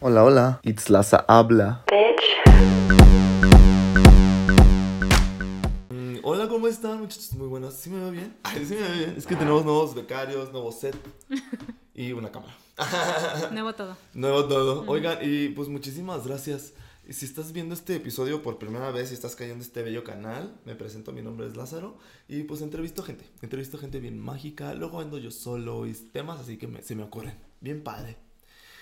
Hola, hola. It's Laza habla. Mm, hola, ¿cómo están, muchachos? Muy buenas. ¿Sí me veo bien? Ay, sí me veo bien. Es que tenemos nuevos becarios, nuevo set y una cámara. Nuevo todo. Nuevo todo. Oigan, y pues muchísimas gracias. Y si estás viendo este episodio por primera vez y estás cayendo en este bello canal, me presento, mi nombre es Lázaro y pues entrevisto gente, entrevisto gente bien mágica, luego ando yo solo y temas así que se me ocurren, bien padre.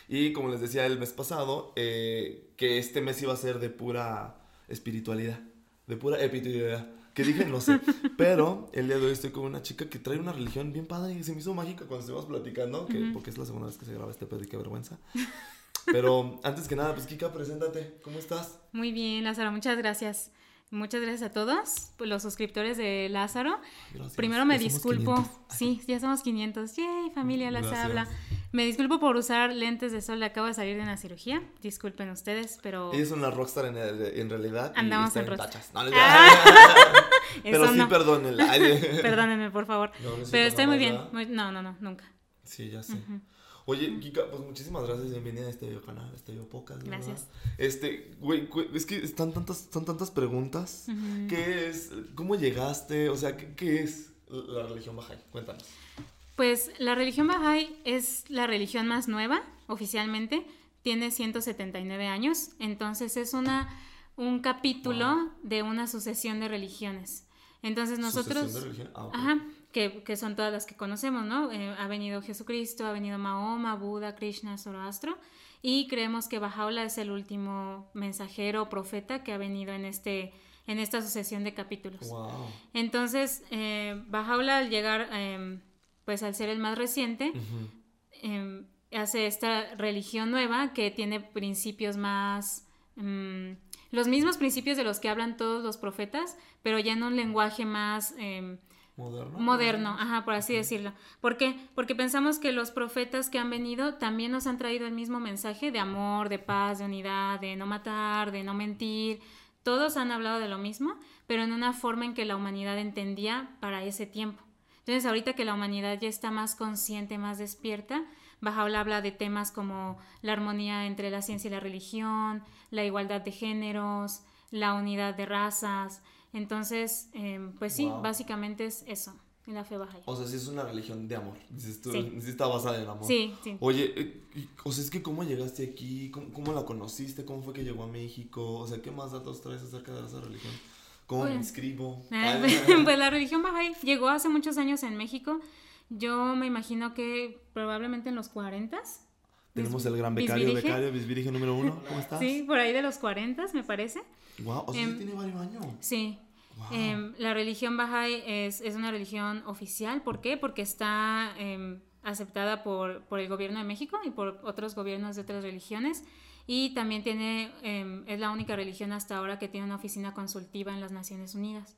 Y como les decía el mes pasado, eh, que este mes iba a ser de pura espiritualidad, de pura espiritualidad. Que dije, no sé. Pero el día de hoy estoy con una chica que trae una religión bien padre y se me hizo mágica cuando estuvimos platicando, que, porque es la segunda vez que se graba este pedo y qué vergüenza. Pero antes que nada, pues Kika, preséntate. ¿Cómo estás? Muy bien, Lázaro, muchas gracias. Muchas gracias a todos, pues, los suscriptores de Lázaro. Primero me disculpo. Sí, ya somos 500. Yay, familia Lázaro habla. Me disculpo por usar lentes de sol. Acabo de salir de una cirugía. Disculpen ustedes, pero. Ella es una rockstar en, en realidad. Andamos en, en tachas. No, ah. pero sí, perdónenla. Perdónenme, por favor. pero estoy muy bien. no, no, no, nunca. Sí, ya sé. Oye, Kika, pues muchísimas gracias, bienvenida a este video canal, a este video podcast. Gracias. Este, güey, es que están tantas, son tantas preguntas. ¿Qué es? ¿Cómo llegaste? O sea, ¿qué, es la religión Bahá'í? Cuéntanos. Pues la religión Bahá'í es la religión más nueva, oficialmente. Tiene 179 años, entonces es una, un capítulo de una sucesión de religiones. Entonces nosotros... ¿Sucesión de religión? Ah, Ajá que, son todas las que conocemos, ¿no? Eh, ha venido Jesucristo, ha venido Mahoma, Buda, Krishna, Zoroastro, y creemos que Bajaola es el último mensajero profeta que ha venido en, este, en esta sucesión de capítulos. Entonces, eh, Bajaola al llegar, em, pues al ser el más reciente, em, hace esta religión nueva que tiene principios más... Em, los mismos principios de los que hablan todos los profetas, pero ya en un lenguaje más Moderno. Moderno, ajá, por así decirlo. ¿Por qué? Porque pensamos que los profetas que han venido también nos han traído el mismo mensaje de amor, de paz, de unidad, de no matar, de no mentir. Todos han hablado de lo mismo, pero en una forma en que la humanidad entendía para ese tiempo. Entonces, ahorita que la humanidad ya está más consciente, más despierta, Bajaola habla de temas como la armonía entre la ciencia y la religión, la igualdad de géneros, la unidad de razas, entonces, em, pues sí, básicamente es eso, en la fe baja. O sea, sí es una religión de amor, sí. está basada en amor. Sí, sí. Oye, eh, o sea, es que cómo llegaste aquí, ¿Cómo, la conociste, cómo fue que llegó a México, o sea, ¿qué más datos traes acerca de esa religión? ¿Cómo me pues, inscribo? Ah, pues la religión Bahá'í llegó hace muchos años en México. Yo me imagino que probablemente en los 40 Tenemos el gran becario, becario, bisvirige número uno. ¿Cómo estás? Sí, por ahí de los 40 me parece. Wow, o sea, em, tiene varios años. Sí. Em, la religión Bahá'í es, es, una religión oficial. ¿Por qué? Porque está em, aceptada por, por, el gobierno de México y por otros gobiernos de otras religiones. Y también tiene, es la única religión hasta ahora que tiene una oficina consultiva en las Naciones Unidas.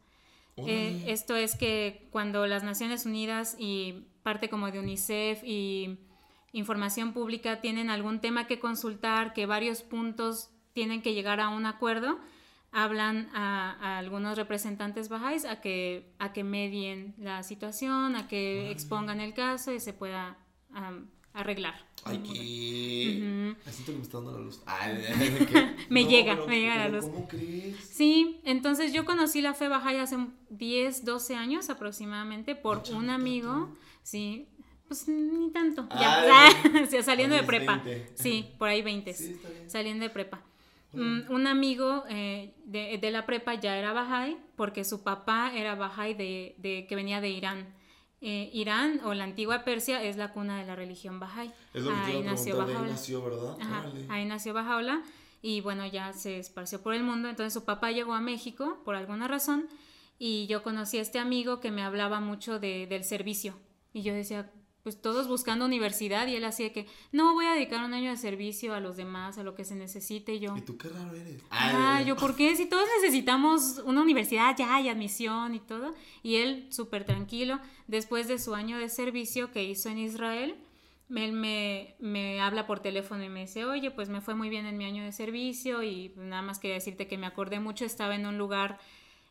Eh, esto es que cuando las Naciones Unidas y parte como de UNICEF y información pública tienen algún tema que consultar, que varios puntos tienen que llegar a un acuerdo, hablan a, algunos representantes bajáis a que, a que medien la situación, a que expongan el caso y se pueda arreglar. Ay, que... que me está dando la luz. me llega, me llega la luz. ¿Cómo crees? Sí, entonces yo conocí la fe bajáis hace 10, 12 años aproximadamente por un amigo, sí, pues ni tanto, ya, saliendo de prepa. Sí, por ahí 20, saliendo de prepa. Mm, un amigo eh, de, la prepa ya era Bahá'í porque su papá era Bahá'í de, que venía de Irán. Eh, Irán o la antigua Persia es la cuna de la religión Bahá'í. ahí nació. Ahí nació, ¿verdad? ahí nació Bahá'u'lláh y bueno, ya se esparció por el mundo. Entonces su papá llegó a México por alguna razón y yo conocí a este amigo que me hablaba mucho de, del servicio. Y yo decía, pues todos buscando universidad y él hacía que no voy a dedicar un año de servicio a los demás, a lo que se necesite y yo. ¿Y tú qué raro eres? Ah, yo, ¿por qué? Si todos necesitamos una universidad ya y admisión y todo. Y él súper tranquilo, después de su año de servicio que hizo en Israel, él me, me, habla por teléfono y me dice, oye, pues me fue muy bien en mi año de servicio y nada más quería decirte que me acordé mucho, estaba en un lugar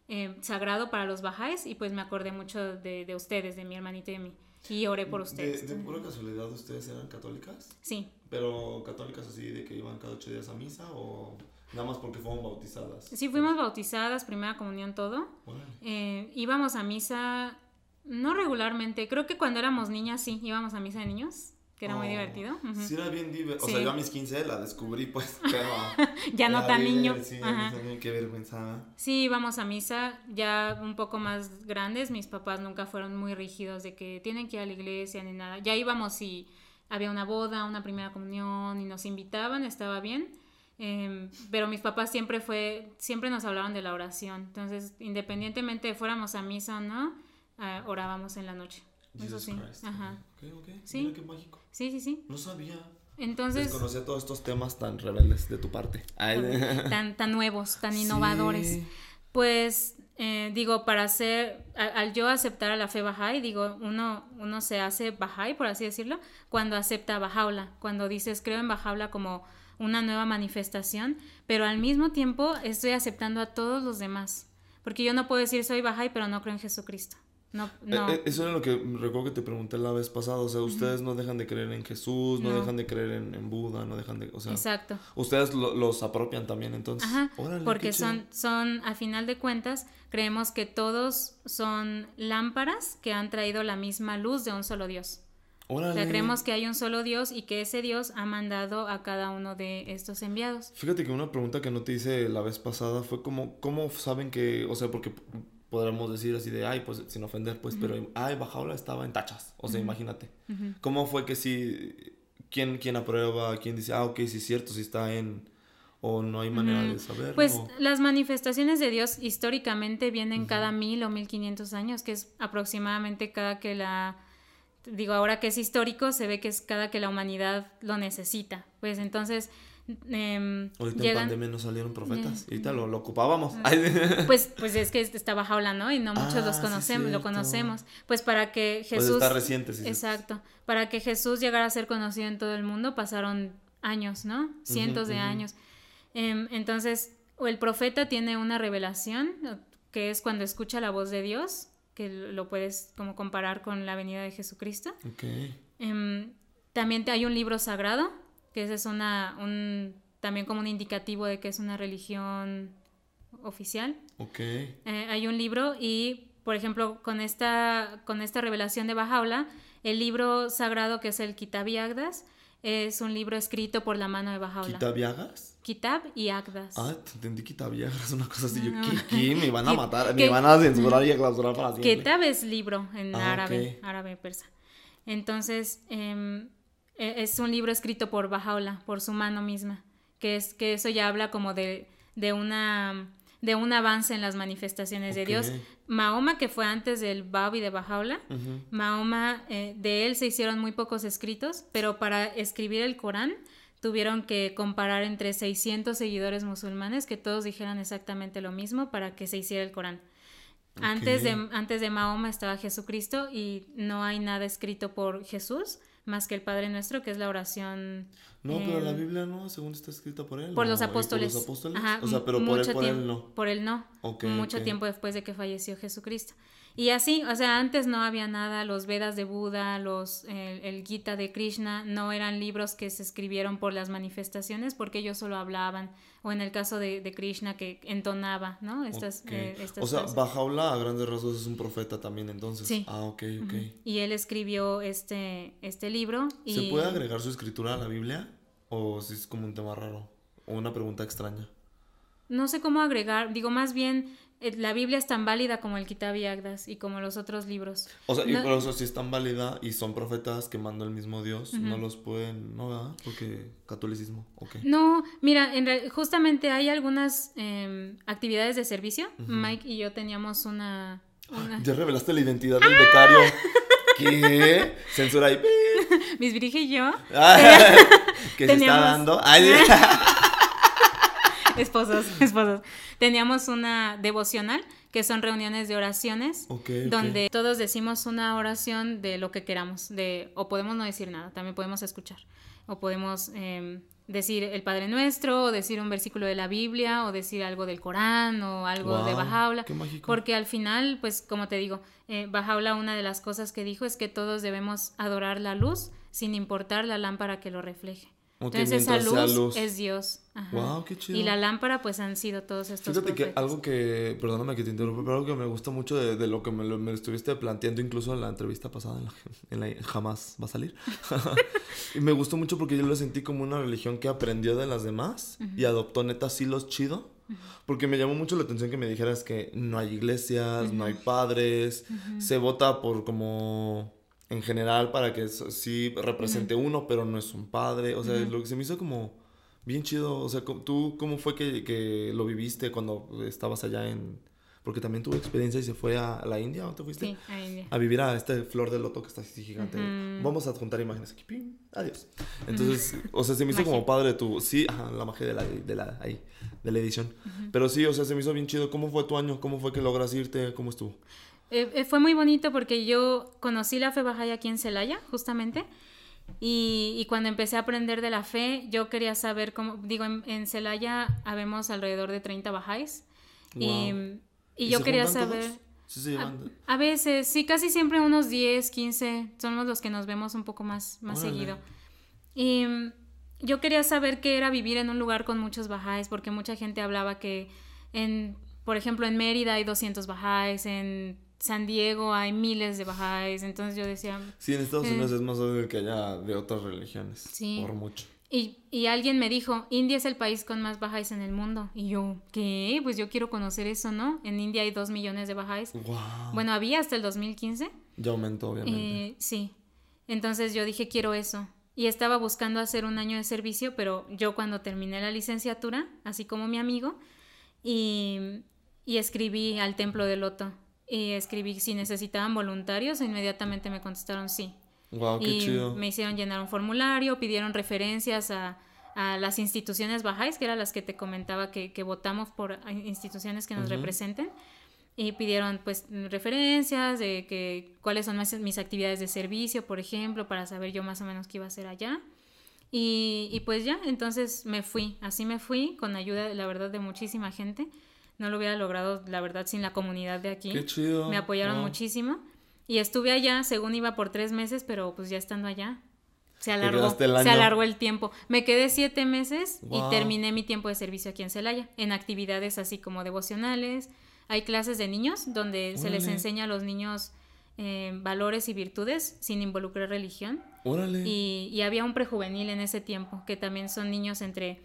eh, sagrado para los bajáis y pues me acordé mucho de, de ustedes, de mi hermanito y de mí. Y oré por ustedes. ¿De, de pura casualidad ustedes eran católicas? Sí. ¿Pero católicas así de que iban cada ocho días a misa o nada más porque fueron bautizadas? Sí, fuimos bautizadas, primera comunión, todo. Eh, íbamos a misa, no regularmente, creo que cuando éramos niñas sí, íbamos a misa de niños que era muy oh, divertido. Sí, era bien divertido. O sea, yo a mis 15 la descubrí, pues, pero... ya no tan niño. Sí, qué vergüenza. Sí, íbamos a misa ya un poco más grandes. Mis papás nunca fueron muy rígidos de que tienen que ir a la iglesia ni nada. Ya íbamos y había una boda, una primera comunión y nos invitaban, estaba bien. Em, pero mis papás siempre fue, siempre nos hablaban de la oración. Entonces, independientemente de fuéramos a misa o no, uh, orábamos en la noche. Eso sí. Ajá. Ok, ok. Sí. Mira qué mágico. Sí, sí, sí. No sabía. Entonces. Desconocía todos estos temas tan rebeldes de tu parte. tan, tan nuevos, tan innovadores. Pues, eh, digo, para hacer. Al, yo aceptar a la fe Bahá'í, digo, uno, uno se hace Bahá'í, por así decirlo, cuando acepta Bahá'u'lláh. Cuando dices, creo en Bahá'u'lláh como una nueva manifestación, pero al mismo tiempo estoy aceptando a todos los demás. Porque yo no puedo decir soy Bahá'í, pero no creo en Jesucristo. No, eh, no. Eh, eso era lo que recuerdo que te pregunté la vez pasada. O sea, ustedes no dejan de creer en Jesús, no, dejan de creer en, Buda, no dejan de. O sea, Exacto. Ustedes los apropian también, entonces. Ajá. porque son, son, a final de cuentas, creemos que todos son lámparas que han traído la misma luz de un solo Dios. Órale. O sea, creemos que hay un solo Dios y que ese Dios ha mandado a cada uno de estos enviados. Fíjate que una pregunta que no te hice la vez pasada fue como, ¿cómo saben que, o sea, porque podríamos decir así de, ay, pues sin ofender, pues, pero, ay, Bajaola estaba en tachas. O sea, imagínate. ¿Cómo fue que si, quién, quién aprueba, quién dice, ah, ok, sí es cierto, si está en, o no hay manera de saber? Pues las manifestaciones de Dios históricamente vienen cada mil o mil quinientos años, que es aproximadamente cada que la, digo, ahora que es histórico, se ve que es cada que la humanidad lo necesita. Pues entonces eh, Ahorita en pandemia no salieron profetas. y Ahorita lo, lo, ocupábamos. Pues, pues es que estaba Jaula, ¿no? Y no muchos los ah, conocemos, lo conocemos. Pues para que pues Jesús. está reciente, Exacto. Para que Jesús llegara a ser conocido en todo el mundo pasaron años, ¿no? Cientos de años. Eh, entonces, el profeta tiene una revelación, que es cuando escucha la voz de Dios, que lo puedes como comparar con la venida de Jesucristo. Okay. Eh, también hay un libro sagrado que ese es una, un, también como un indicativo de que es una religión oficial. Ok. Eh, hay un libro y, por ejemplo, con esta, con esta revelación de Bajaula, el libro sagrado que es el Kitab y Agdas, es un libro escrito por la mano de Bajaula. ¿Kitab y Agdas? Kitab y Agdas. Ah, entendí Kitab y Agdas, una cosa así. Yo, ¿qué, Me van a matar, me van a censurar y a clausurar para siempre. Kitab es libro en ah, árabe, árabe persa. Entonces, eh, e, es un libro escrito por Bajaola, por su mano misma, que es que eso ya habla como de, de una de un avance en las manifestaciones de Dios. Mahoma, que fue antes del Bab y de Bajaola, Mahoma, eh, de él se hicieron muy pocos escritos, pero para escribir el Corán tuvieron que comparar entre 600 seguidores musulmanes que todos dijeran exactamente lo mismo para que se hiciera el Corán. Antes, de, antes de Mahoma estaba Jesucristo y no hay nada escrito por Jesús, más que el Padre Nuestro, que es la oración. No, pero la Biblia no, según está escrita por él. Por los apóstoles. Por los apóstoles. Ajá, o sea, pero por él, por él no. Por él no. mucho tiempo después de que falleció Jesucristo. Y así, o sea, antes no había nada, los Vedas de Buda, los, el, Gita de Krishna, no eran libros que se escribieron por las manifestaciones porque ellos solo hablaban, o en el caso de, Krishna que entonaba, ¿no? Estas, eh, o sea, Bajaula a grandes rasgos es un profeta también entonces. Sí. Ah, ok, ok. Y él escribió este, este libro. Y... ¿Se puede agregar su escritura a la Biblia? ¿O si es como un tema raro? ¿O una pregunta extraña? No sé cómo agregar, digo más bien la Biblia es tan válida como el Kitab y Agdas y como los otros libros. O sea, y por eso si es tan válida y son profetas que mandó el mismo Dios, no los pueden, ¿no? ¿verdad? Porque catolicismo, ok. No, mira, en justamente hay algunas em, actividades de servicio. Mike y yo teníamos una... Ya revelaste la identidad del becario. ¿Qué? Censura ahí. Mis Virige y yo. que se está dando. Ay, esposos, esposos. Teníamos una devocional, que son reuniones de oraciones, donde todos decimos una oración de lo que queramos, de, o podemos no decir nada, también podemos escuchar, o podemos em, decir el Padre Nuestro, o decir un versículo de la Biblia, o decir algo del Corán, o algo de Bajaula. Porque al final, pues como te digo, eh, Bajaula una de las cosas que dijo es que todos debemos adorar la luz sin importar la lámpara que lo refleje. Entonces esa luz, es Dios. Wow, qué chido. Y la lámpara pues han sido todos estos Fíjate que algo que, perdóname que te interrumpa, pero algo que me gusta mucho de, lo que me, me, estuviste planteando incluso en la entrevista pasada, en la, jamás va a salir. y me gustó mucho porque yo lo sentí como una religión que aprendió de las demás y adoptó neta sí los chido. Porque me llamó mucho la atención que me dijeras que no hay iglesias, no hay padres, se vota por como en general para que sí represente uno, pero no es un padre. O sea, lo que se me hizo como bien chido. O sea, ¿tú cómo fue que, lo viviste cuando estabas allá en...? Porque también tuve experiencia y se fue a la India, ¿dónde te fuiste? Sí, a India. A vivir a este flor de loto que está así gigante. Vamos a juntar imágenes aquí. ¡Pim! Adiós. Entonces, o sea, se me hizo como padre tu... Sí, la magia de la, de la, ahí, de la edición. Pero sí, o sea, se me hizo bien chido. ¿Cómo fue tu año? ¿Cómo fue que logras irte? ¿Cómo estuvo? Eh, eh, fue muy bonito porque yo conocí la fe Bahá'í aquí en Celaya, justamente. Y, cuando empecé a aprender de la fe, yo quería saber cómo, digo, en, Celaya habemos alrededor de 30 bajáis. Y, yo quería saber... a, veces, sí, casi siempre unos 10, 15, somos los que nos vemos un poco más, más seguido. Y yo quería saber qué era vivir en un lugar con muchos bajáis, porque mucha gente hablaba que en, por ejemplo, en Mérida hay 200 bajáis, en San Diego hay miles de bajáis, entonces yo decía... Sí, en Estados Unidos eh, es más obvio que allá de otras religiones, sí. por mucho. Y, y, alguien me dijo, India es el país con más bajáis en el mundo. Y yo, ¿qué? Pues yo quiero conocer eso, ¿no? En India hay dos millones de bajáis. Wow. Bueno, había hasta el 2015. Ya aumentó, obviamente. Eh, sí. Entonces yo dije, quiero eso. Y estaba buscando hacer un año de servicio, pero yo cuando terminé la licenciatura, así como mi amigo, y, y escribí al Templo del Loto y escribí si necesitaban voluntarios, e inmediatamente me contestaron sí. Wow, qué y me hicieron llenar un formulario, pidieron referencias a, a, las instituciones bajáis, que eran las que te comentaba que, que votamos por instituciones que nos representen. Y pidieron pues referencias de que cuáles son mis actividades de servicio, por ejemplo, para saber yo más o menos qué iba a hacer allá. Y, y pues ya, entonces me fui, así me fui, con ayuda, la verdad, de muchísima gente no lo hubiera logrado, la verdad, sin la comunidad de aquí. Qué chido. Me apoyaron muchísimo. Y estuve allá, según iba por tres meses, pero pues ya estando allá, se alargó, se alargó el tiempo. Me quedé siete meses y terminé mi tiempo de servicio aquí en Celaya, en actividades así como devocionales. Hay clases de niños donde se les enseña a los niños eh, valores y virtudes sin involucrar religión. Órale. Y, y había un prejuvenil en ese tiempo, que también son niños entre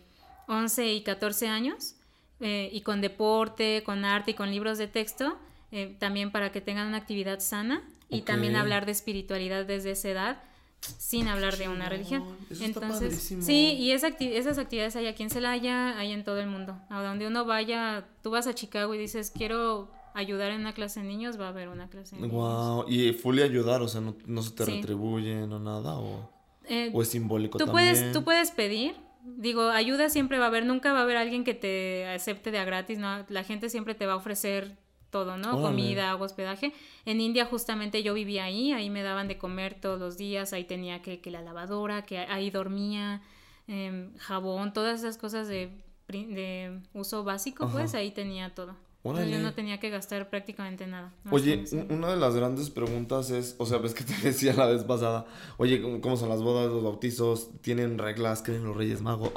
11 y 14 años eh, y con deporte, con arte y con libros de texto, eh, también para que tengan una actividad sana y también hablar de espiritualidad desde esa edad sin hablar de una religión. Entonces, sí, y esas actividades hay aquí en Celaya, hay en todo el mundo. A donde uno vaya, tú vas a Chicago y dices, quiero ayudar en una clase de niños, va a haber una clase de niños. Wow, y fully ayudar, o sea, no, se te retribuye, no nada, o, eh, o es simbólico tú también. Puedes, tú puedes pedir, digo, ayuda siempre va a haber, nunca va a haber alguien que te acepte de a gratis, ¿no? La gente siempre te va a ofrecer todo, ¿no? Comida, agua, hospedaje. En India justamente yo vivía ahí, ahí me daban de comer todos los días, ahí tenía que, que la lavadora, que ahí dormía, em, jabón, todas esas cosas de, de uso básico, pues ahí tenía todo yo no tenía que gastar prácticamente nada. Oye, una de las grandes preguntas es, o sea, ves que te decía la vez pasada, oye, ¿cómo son las bodas, los bautizos? ¿Tienen reglas? ¿Creen los Reyes Magos?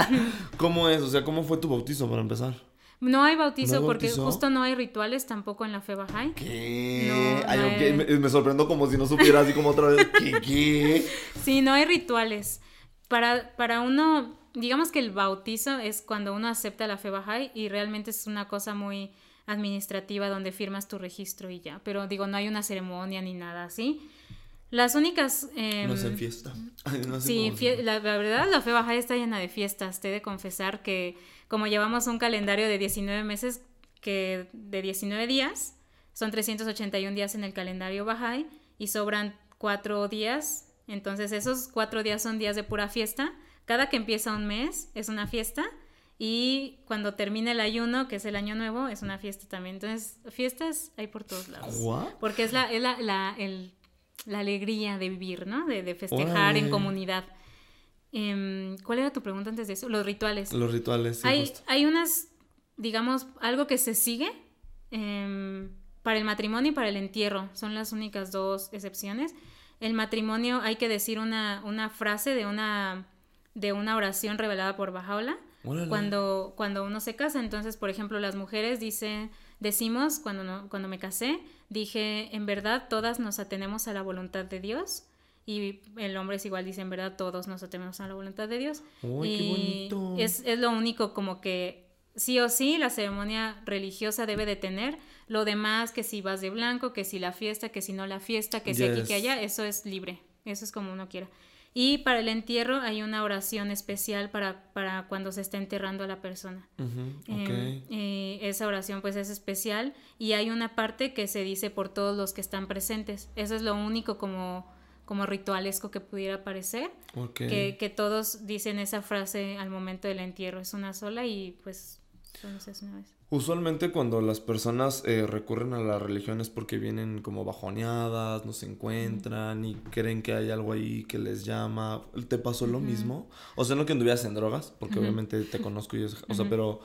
¿Cómo es? O sea, ¿cómo fue tu bautizo para empezar? No hay bautizo porque justo no hay rituales tampoco en la fe Bahá'í. ¿Qué? Ay, me, me, sorprendo como si no supiera así como otra vez. ¿Qué? ¿Qué? Sí, no hay rituales. Para, para uno digamos que el bautizo es cuando uno acepta la fe Bahá'í y realmente es una cosa muy administrativa donde firmas tu registro y ya, pero digo, no hay una ceremonia ni nada así. Las únicas... Eh, no fiesta. sí, la, verdad la fe Bahá'í está llena de fiestas. Te he de confesar que como llevamos un calendario de 19 meses, que de 19 días, son 381 días en el calendario Bahá'í y sobran cuatro días. Entonces esos cuatro días son días de pura fiesta cada que empieza un mes es una fiesta y cuando termina el ayuno, que es el año nuevo, es una fiesta también. Entonces, fiestas hay por todos lados. Porque es la, la, la, alegría de vivir, ¿no? De, festejar en comunidad. Em, ¿Cuál era tu pregunta antes de eso? Los rituales. Los rituales, sí, hay, justo. hay unas, digamos, algo que se sigue em, para el matrimonio y para el entierro. Son las únicas dos excepciones. El matrimonio hay que decir una, una frase de una, de una oración revelada por Bajaola cuando, cuando uno se casa. Entonces, por ejemplo, las mujeres dicen, decimos, cuando, no- cuando me casé, dije, en verdad todas nos atenemos a la voluntad de Dios. Y el hombre es igual, dice, en verdad todos nos atenemos a la voluntad de Dios. Uy, qué y bonito. Es, es lo único como que sí o sí la ceremonia religiosa debe de tener. Lo demás, que si vas de blanco, que si la fiesta, que si no la fiesta, que si aquí, que allá, eso es libre. Eso es como uno quiera. Y para el entierro hay una oración especial para, para cuando se está enterrando a la persona. Eh, esa oración pues es especial y hay una parte que se dice por todos los que están presentes. Eso es lo único como, como ritualesco que pudiera parecer, ok. que, que todos dicen esa frase al momento del entierro. Es una sola y pues solo hace una vez. Usualmente cuando las personas eh, recurren a la religión es porque vienen como bajoneadas, no se encuentran y creen que hay algo ahí que les llama. ¿Te pasó lo mismo? O sea, no que anduvieras en drogas, porque obviamente te conozco y es, o sea, pero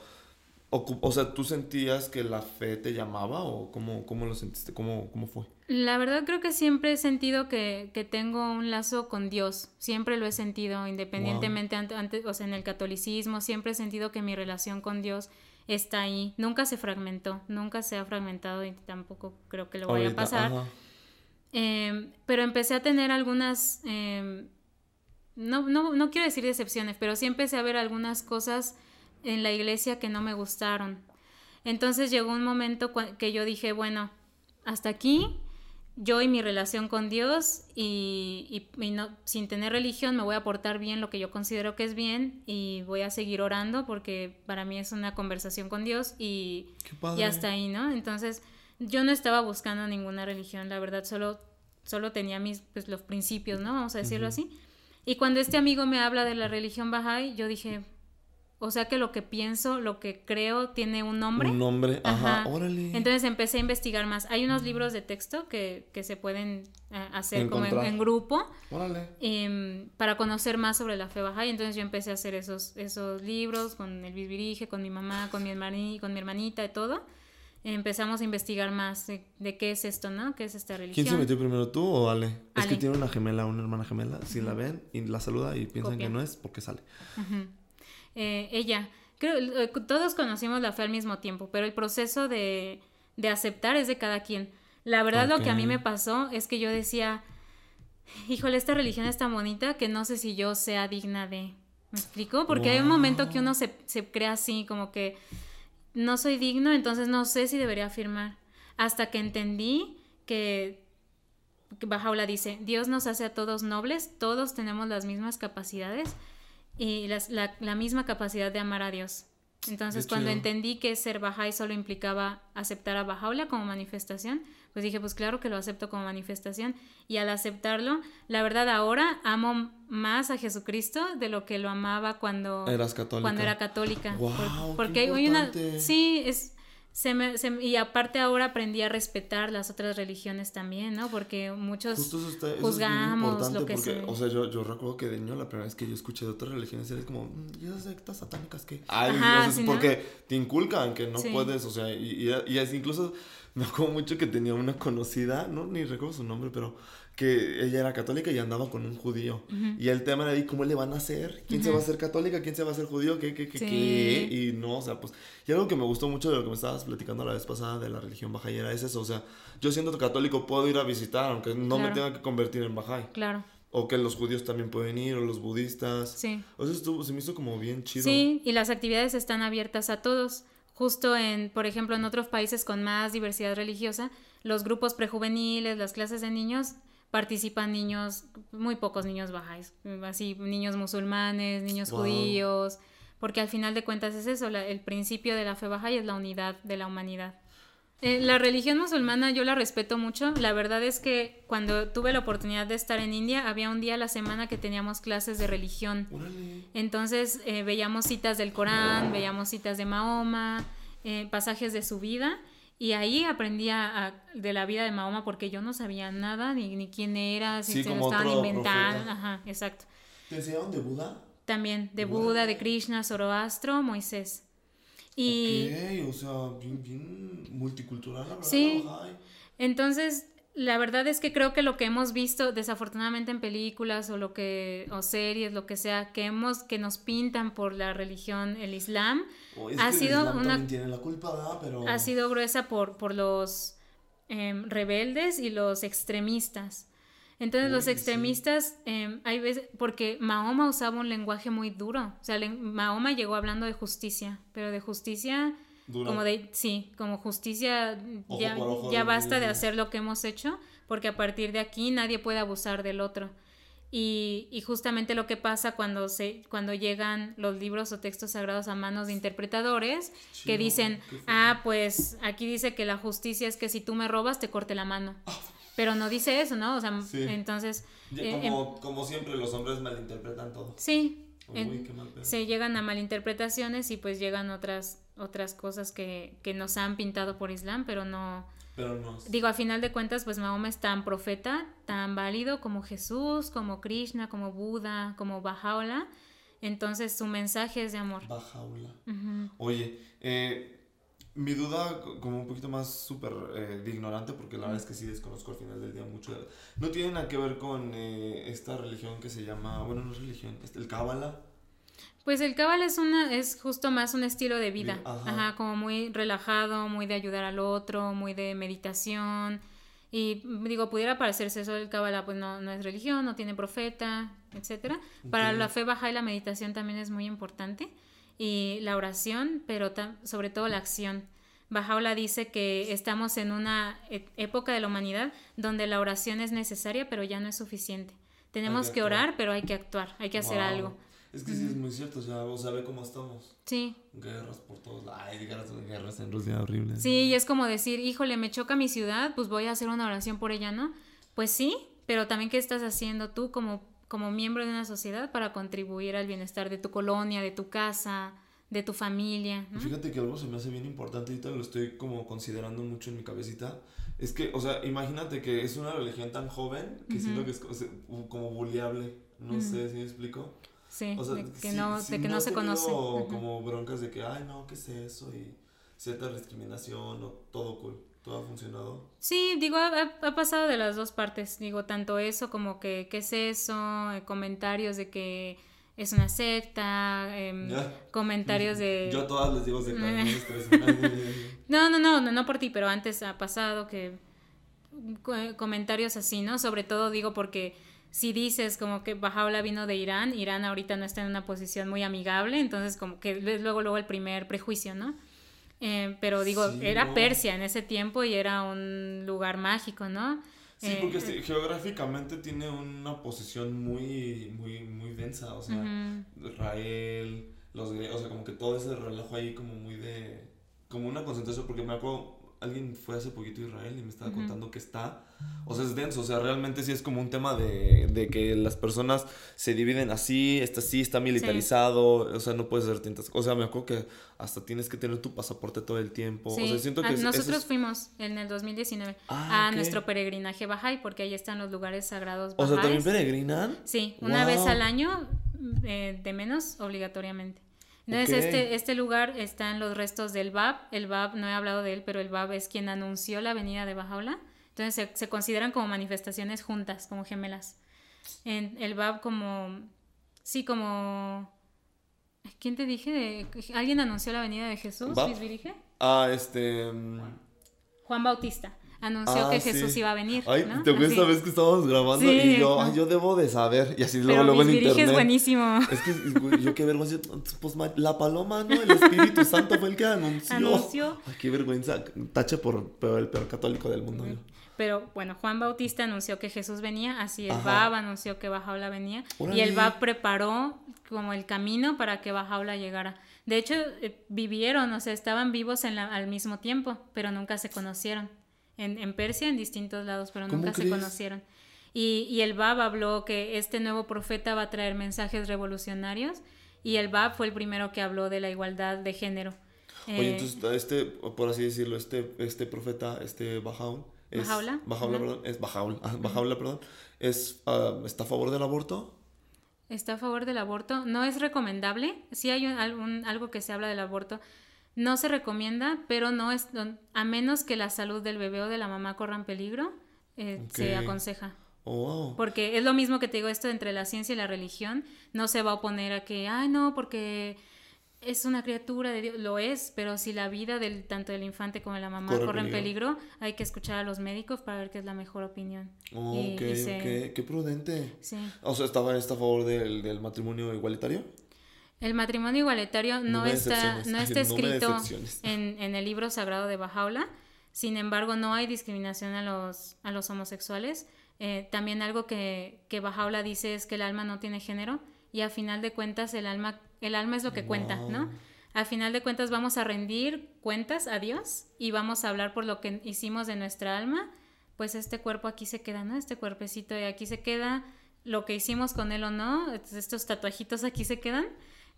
o sea, ¿tú sentías que la fe te llamaba o cómo, cómo lo sentiste? ¿Cómo, cómo fue? La verdad creo que siempre he sentido que, que tengo un lazo con Dios, siempre lo he sentido, independientemente, ante- ante- o sea, en el catolicismo, siempre he sentido que mi relación con Dios está ahí, nunca se fragmentó, nunca se ha fragmentado y tampoco creo que lo vaya a pasar. Em, pero empecé a tener algunas, em, no, no, no quiero decir decepciones, pero sí empecé a ver algunas cosas en la iglesia que no me gustaron. Entonces llegó un momento que yo dije, bueno, hasta aquí, yo y mi relación con Dios y, y- y no, sin tener religión me voy a portar bien lo que yo considero que es bien y voy a seguir orando porque para mí es una conversación con Dios y, y hasta ahí, ¿no? Entonces, yo no estaba buscando ninguna religión, la verdad, solo, solo tenía mis, pues, los principios, ¿no? Vamos a decirlo así. Y cuando este amigo me habla de la religión Bahá'í, yo dije, o sea que lo que pienso, lo que creo, tiene un nombre. Un nombre, ajá, Ajá. órale. Entonces empecé a investigar más. Hay unos libros de texto que, que se pueden eh, hacer como en, grupo órale. em, para conocer más sobre la fe Bahá'í. Entonces yo empecé a hacer esos, esos libros con el bisbirige, con mi mamá, con mi, hermani, con mi hermanita y todo. Empezamos a investigar más de, de qué es esto, ¿no? ¿Qué es esta religión? ¿Quién se metió primero, tú o Ale? Es que Ale. tiene una gemela, una hermana gemela. Si la ven y la saluda y piensan Copia. que no es, porque sale. Ujú. Eh, ella, creo, eh, todos conocimos la fe al mismo tiempo, pero el proceso de, de aceptar es de cada quien. La verdad lo que a mí me pasó es que yo decía, híjole, esta religión es tan bonita que no sé si yo sea digna de... ¿Me explico? Porque hay un momento que uno se, se crea así, como que no soy digno, entonces no sé si debería afirmar. Hasta que entendí que, que Bajaula dice, Dios nos hace a todos nobles, todos tenemos las mismas capacidades y las- la, la misma capacidad de amar a Dios. Entonces, cuando entendí que ser Bahá'í solo implicaba aceptar a Bajaula como manifestación, pues dije, pues claro que lo acepto como manifestación. Y al aceptarlo, la verdad ahora amo más a Jesucristo de lo que lo amaba cuando, Eras católica. cuando era católica. Por- qué porque hay una... Sí, es... Se me, se y aparte ahora aprendí a respetar las otras religiones también, ¿no? Porque muchos... Justo eso, está, eso juzgamos es lo que porque, se- o sea, yo, yo recuerdo que de niño la primera vez que yo escuché de otras religiones era como, "Mm, ¿y esas sectas satánicas qué? Ay, Ajá, sí, ¿no? porque te inculcan que no Sí. puedes, o sea, y, y, y es incluso, me acuerdo mucho que tenía una conocida, no, ni recuerdo su nombre, pero que ella era católica y andaba con un judío. Ujú. Y el tema era ahí, ¿cómo le van a hacer? ¿Quién se Ujú. va a hacer católica? ¿Quién se va a hacer judío? ¿Qué, qué, qué, Sí. qué? Y no, o sea, pues... Y algo que me gustó mucho de lo que me estabas platicando la vez pasada de la religión bahá'í era es eso, o sea, yo siendo católico puedo ir a visitar, aunque no me Claro. tenga que convertir en bahá'í. Claro, O que los judíos también pueden ir, o los budistas. sí. O sea, estuvo, se me hizo como bien chido. Sí, y las actividades están abiertas a todos. Justo en, por ejemplo, en otros países con más diversidad religiosa, los grupos prejuveniles, las clases de niños, participan niños, muy pocos niños bajáis, así niños musulmanes, niños Wow. judíos, porque al final de cuentas es eso, la- el principio de la fe baja es la unidad de la humanidad. Eh, la religión musulmana yo la respeto mucho. La verdad es que cuando tuve la oportunidad de estar en India, había un día a la semana que teníamos clases de religión. Entonces eh, veíamos citas del Corán, veíamos citas de Mahoma, eh, pasajes de su vida y ahí aprendía a- de la vida de Mahoma porque yo no sabía nada, ni, ni quién era, si Sí, se lo como estaban inventando. profeta. Ajá, exacto. ¿Te enseñaron de Buda? También, de Buda, de Krishna, Zoroastro, Moisés. Y... Ok, o sea, bien, bien multicultural, la verdad. Sí. Entonces, la verdad es que creo que lo que hemos visto desafortunadamente en películas o lo que o series lo que sea que hemos que nos pintan por la religión el Islam ha sido una tiene la culpa, Pero... ha sido gruesa por por los em, rebeldes y los extremistas. Entonces los extremistas em, hay veces porque Mahoma usaba un lenguaje muy duro. O sea Mahoma llegó hablando de justicia pero de justicia como de, sí, como justicia, ya, ya basta de hacer lo que hemos hecho, porque a partir de aquí nadie puede abusar del otro. Y, y, justamente lo que pasa cuando, se, cuando llegan los libros o textos sagrados a manos de interpretadores que dicen, ah, pues aquí dice que la justicia es que si tú me robas te corte la mano. Ah. Pero no dice eso, ¿no? O sea, entonces... Eh, como, como siempre los hombres malinterpretan todo. Sí, se llegan a malinterpretaciones y pues llegan otras otras cosas que, que nos han pintado por Islam, pero no... Pero no. Digo, a final de cuentas, pues Mahoma es tan profeta, tan válido como Jesús, como Krishna, como Buda, como Bajaola. Entonces su mensaje es de amor. Bajaola. Oye, eh, mi duda, como un poquito más súper eh, de ignorante, porque la verdad es que sí desconozco al final del día mucho. No tiene nada que ver con eh, esta religión que se llama, bueno, no es religión, el Cábala. Pues el cabal es una, es justo más un estilo de vida, ajá. como muy relajado, muy de ayudar al otro, muy de meditación. Y digo, pudiera parecerse eso del cabala, pues no, no es religión, no tiene profeta, etcétera. Para la fe baja y la meditación también es muy importante. Y la oración, pero sobre todo la acción. Bajaola dice que estamos en una e, época de la humanidad donde la oración es necesaria, pero ya no es suficiente. Tenemos que, orar, pero hay que actuar, hay que hacer algo. Es que sí es muy cierto, o sea, o sea, ve cómo estamos. Sí. Guerras por todos lados. Ay, guerras, guerras en Rusia horribles. Sí, y es como decir, híjole, me choca mi ciudad, pues voy a hacer una oración por ella, ¿no? Pues sí, pero también qué estás haciendo tú como, como miembro de una sociedad para contribuir al bienestar de tu colonia, de tu casa, de tu familia. ¿no? Fíjate que algo se me hace bien importante, ahorita lo estoy como considerando mucho en mi cabecita. Es que, o sea, imagínate que es una religión tan joven que siento que es como buleable. No sé si me explico. Sí, de que, no, de que no, se conoce. como broncas de que, ay, no, ¿qué es eso? Y cierta discriminación o todo cool. ¿Todo ha funcionado? Sí, digo, ha, pasado de las dos partes. Digo, tanto eso como que, ¿qué es eso? Eh, comentarios de que es una secta, em, comentarios de... Yo a todas les digo secta. no, no, no, no, no por ti, pero antes ha pasado que comentarios así, ¿no? Sobre todo digo porque si dices como que Bajaola vino de Irán, Irán ahorita no está en una posición muy amigable, entonces como que es luego, luego el primer prejuicio, ¿no? Eh, pero digo, era Persia en ese tiempo y era un lugar mágico, ¿no? Sí, porque eh, geográficamente tiene una posición muy, muy, muy densa, o sea, Israel, los o sea, como que todo ese relajo ahí como muy de, como una concentración, porque me acuerdo, alguien fue hace poquito a Israel y me estaba contando que está, o sea, es denso, o sea, realmente sí es como un tema de, de que las personas se dividen así, está así, está militarizado, o sea, no puedes hacer tintas, o sea, me acuerdo que hasta tienes que tener tu pasaporte todo el tiempo, o sea, siento que... Ah, nosotros fuimos en el 2019 ah, a nuestro peregrinaje Bahá'í, porque ahí están los lugares sagrados O sea, ¿también peregrinan? Sí, una vez al año, eh, de menos, obligatoriamente. Entonces, este, este lugar está en los restos del Bab. El Bab, no he hablado de él, pero el Bab es quien anunció la venida de Bajaola. Entonces, se, consideran como manifestaciones juntas, como gemelas. En el Bab como... Sí, como... ¿Quién te dije? ¿Alguien anunció la venida de Jesús? ¿Luis Virige? Ah, este... Mm, Juan Bautista anunció ah, que Jesús iba a venir. Ay, te acuerdas esa vez que estábamos grabando y yo, ay, yo debo de saber. Y así luego, luego en internet. es buenísimo. Es que yo qué vergüenza. Pues la paloma, ¿no? El Espíritu Santo fue el que anunció. Anunció. Ay, qué vergüenza. Tache por el peor católico del mundo. Pero bueno, Juan Bautista anunció que Jesús venía, así el Bab anunció que Bajaola venía. Y el Bab preparó como el camino para que Bajaola llegara. De hecho, eh, vivieron, o sea, estaban vivos en la, al mismo tiempo, pero nunca se conocieron en, en Persia, en distintos lados, pero nunca se conocieron. Y, y, el Bab habló que este nuevo profeta va a traer mensajes revolucionarios y el Bab fue el primero que habló de la igualdad de género. Oye, eh, entonces, este, por así decirlo, este, este profeta, este Bajaul, es, Bajaula, Bajaula, perdón, es Bajaula, Bajaula, perdón, es, ah, ¿está a favor del aborto? está a favor del aborto. No es recomendable. Sí hay algún, algo que se habla del aborto. No se recomienda, pero no es a menos que la salud del bebé o de la mamá corran peligro, eh, se aconseja. Oh, porque es lo mismo que te digo esto entre la ciencia y la religión. No se va a oponer a que, ay, no, porque es una criatura de Dios, lo es, pero si la vida del tanto del infante como de la mamá corre, en peligro, hay que escuchar a los médicos para ver qué es la mejor opinión. Oh, ok, qué prudente. Sí. O sea, ¿estaba a favor del, matrimonio igualitario? El matrimonio igualitario no, está, no está escrito en, en, el libro sagrado de Bajaula. Sin embargo, no hay discriminación a los, a los homosexuales. Eh, también algo que, que Bajaula dice es que el alma no tiene género y a final de cuentas el alma, el alma es lo que cuenta, ¿no? A final de cuentas vamos a rendir cuentas a Dios y vamos a hablar por lo que hicimos de nuestra alma, pues este cuerpo aquí se queda, ¿no? Este cuerpecito de aquí se queda, lo que hicimos con él o no, estos tatuajitos aquí se quedan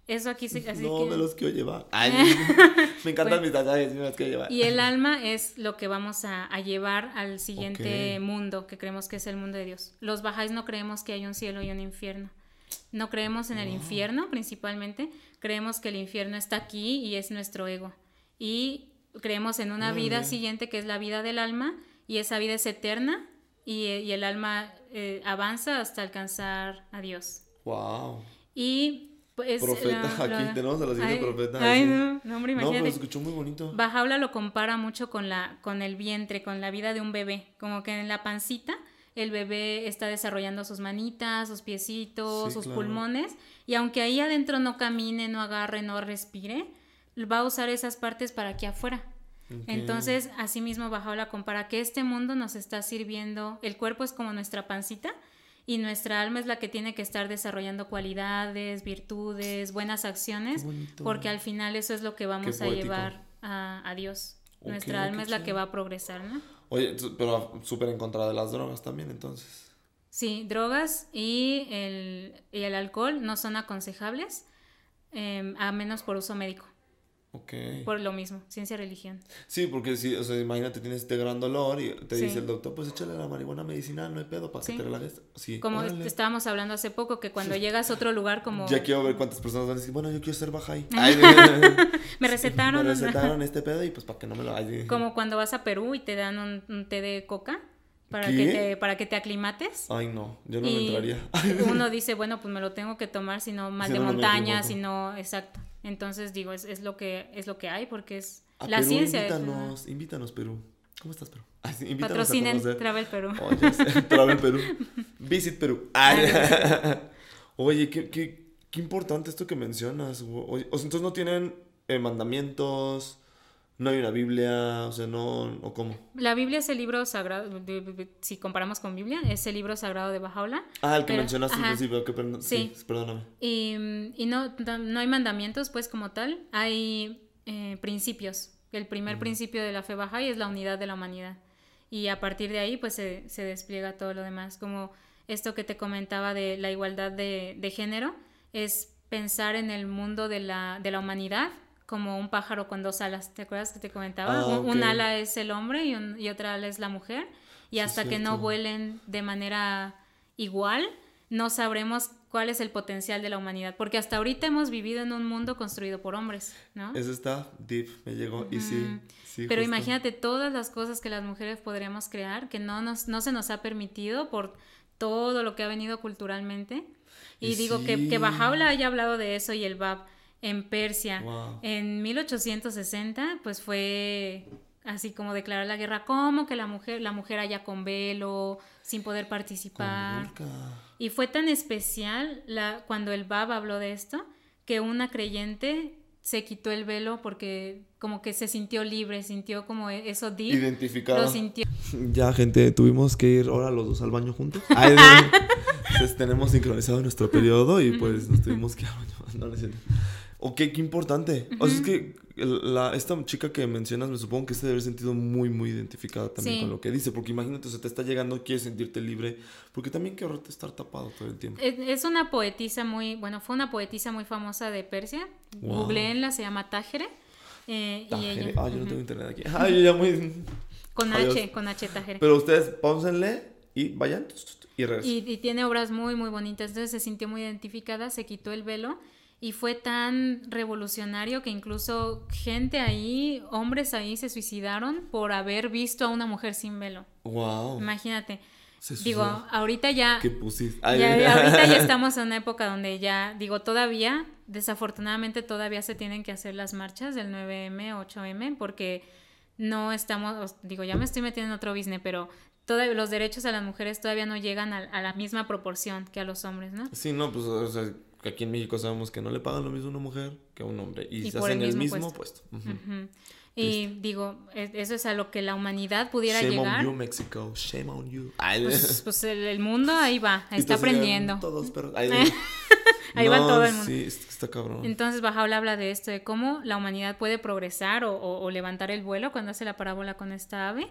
eso aquí se... Así no, me los quiero llevar. me encantan mis tatuajes, me los quiero llevar. Y el alma es lo que vamos a, llevar al siguiente mundo, que creemos que es el mundo de Dios. Los bajáis no creemos que hay un cielo y un infierno. No creemos en el infierno principalmente, creemos que el infierno está aquí y es nuestro ego. Y creemos en una vida siguiente que es la vida del alma y esa vida es eterna y, el alma eh, avanza hasta alcanzar a Dios. Wow. Y pues, profeta, aquí tenemos a la siguiente profeta. Ay, no, no, hombre, imagínate. No, pero escuchó muy bonito. Bajaula lo compara mucho con, la, con el vientre, con la vida de un bebé. Como que en la pancita el bebé está desarrollando sus manitas, sus piecitos, sus pulmones. Y aunque ahí adentro no camine, no agarre, no respire, va a usar esas partes para aquí afuera. Entonces, asimismo, Bajaula compara que este mundo nos está sirviendo, el cuerpo es como nuestra pancita, y nuestra alma es la que tiene que estar desarrollando cualidades, virtudes, buenas acciones, porque al final eso es lo que vamos a llevar a, Dios. nuestra alma es la que va a progresar, ¿no? Oye, pero súper en contra de las drogas también, entonces. Sí, drogas y el, y el alcohol no son aconsejables, em, a menos por uso médico. Por lo mismo, ciencia religión. Sí, porque si, o sea, imagínate, tienes este gran dolor y te dice el doctor, pues échale la marihuana medicinal, no hay pedo para que te relajes. Sí, como estábamos hablando hace poco, que cuando llegas a otro lugar como... Ya quiero ver cuántas personas van a decir, bueno, yo quiero ser baja ahí. me recetaron. me recetaron este pedo y pues para que no me lo... como cuando vas a Perú y te dan un, té de coca. Para que, te, para que te aclimates. Ay, no, yo no me entraría. uno dice, bueno, pues me lo tengo que tomar, si no mal de montaña, si no, exacto. Entonces digo, es, es, lo que es lo que hay porque es la ciencia. Invítanos, invítanos Perú. ¿Cómo estás Perú? Patrocinen Travel Perú. Travel Perú. Visit Perú. Oye, qué, qué, qué, importante esto que mencionas. o sea, entonces no tienen eh, mandamientos, no hay una Biblia, o sea, no, o cómo. La Biblia es el libro sagrado, si comparamos con Biblia, es el libro sagrado de Bajaola. Ah, el que mencionaste al principio, que sí. perdóname. Y, y, no, no hay mandamientos, pues, como tal, hay eh, principios. El primer principio de la fe Bahá'í es la unidad de la humanidad. Y a partir de ahí, pues, se, se despliega todo lo demás. Como esto que te comentaba de la igualdad de, de género, es pensar en el mundo de la, de la humanidad como un pájaro con dos alas. ¿Te acuerdas que te comentaba? Ah, un, ala es el hombre y, y, otra ala es la mujer. Y hasta que no vuelen de manera igual, no sabremos cuál es el potencial de la humanidad. Porque hasta ahorita hemos vivido en un mundo construido por hombres, ¿no? Eso está deep, me llegó. Y sí, sí Pero imagínate todas las cosas que las mujeres podríamos crear, que no, nos, no se nos ha permitido por todo lo que ha venido culturalmente. Y, digo que, que Bajaula haya hablado de eso y el Bab en Persia. En 1860, pues fue así como declarar la guerra, como que la mujer, la mujer allá con velo, sin poder participar. Y fue tan especial la, cuando el Bab habló de esto, que una creyente se quitó el velo porque como que se sintió libre, sintió como e, eso deep. Identificado. Lo sintió. Ya, gente, tuvimos que ir ahora los dos al baño juntos. pues tenemos sincronizado nuestro periodo y pues nos tuvimos que ir al baño. No, no, Ok, qué importante. O sea, es que la, esta chica que mencionas, me supongo que se debe haber sentido muy, muy identificada también con lo que dice. Porque imagínate, o sea, te está llegando, quieres sentirte libre. Porque también qué horror estar tapado todo el tiempo. Es una poetisa muy, bueno, fue una poetisa muy famosa de Persia. Googleenla, se llama Tajere. Eh, Y ella, ah, yo no tengo internet aquí. Ah, yo ya muy... Con H, con H Tajere. Pero ustedes, pónsenle y vayan y. Y, y tiene obras muy, muy bonitas. Entonces se sintió muy identificada, se quitó el velo y fue tan revolucionario que incluso gente ahí, hombres ahí se suicidaron por haber visto a una mujer sin velo. Wow. Imagínate. Se Digo, ahorita ya, ¿Qué pusiste? ya- ahorita ya estamos en una época donde ya, digo, todavía, desafortunadamente todavía se tienen que hacer las marchas del 9M, 8M, porque no estamos, os- digo, ya me estoy metiendo en otro business, pero todavía los derechos a las mujeres todavía no llegan a, a la misma proporción que a los hombres, ¿no? Sí, no, pues o sea, que aquí en México sabemos que no le pagan lo mismo a una mujer que a un hombre. Y, Y se hacen el el mismo puesto. Y digo, e- eso es a lo que la humanidad pudiera Shame llegar. on you, Mexico. Shame on you. Pues, pues el, el mundo ahí va, está aprendiendo. Todos perros. Ay, Ahí va todo el mundo. Sí, está cabrón. Entonces Bajaula habla de esto, de cómo la humanidad puede progresar o, o- o levantar el vuelo cuando hace la parábola con esta ave,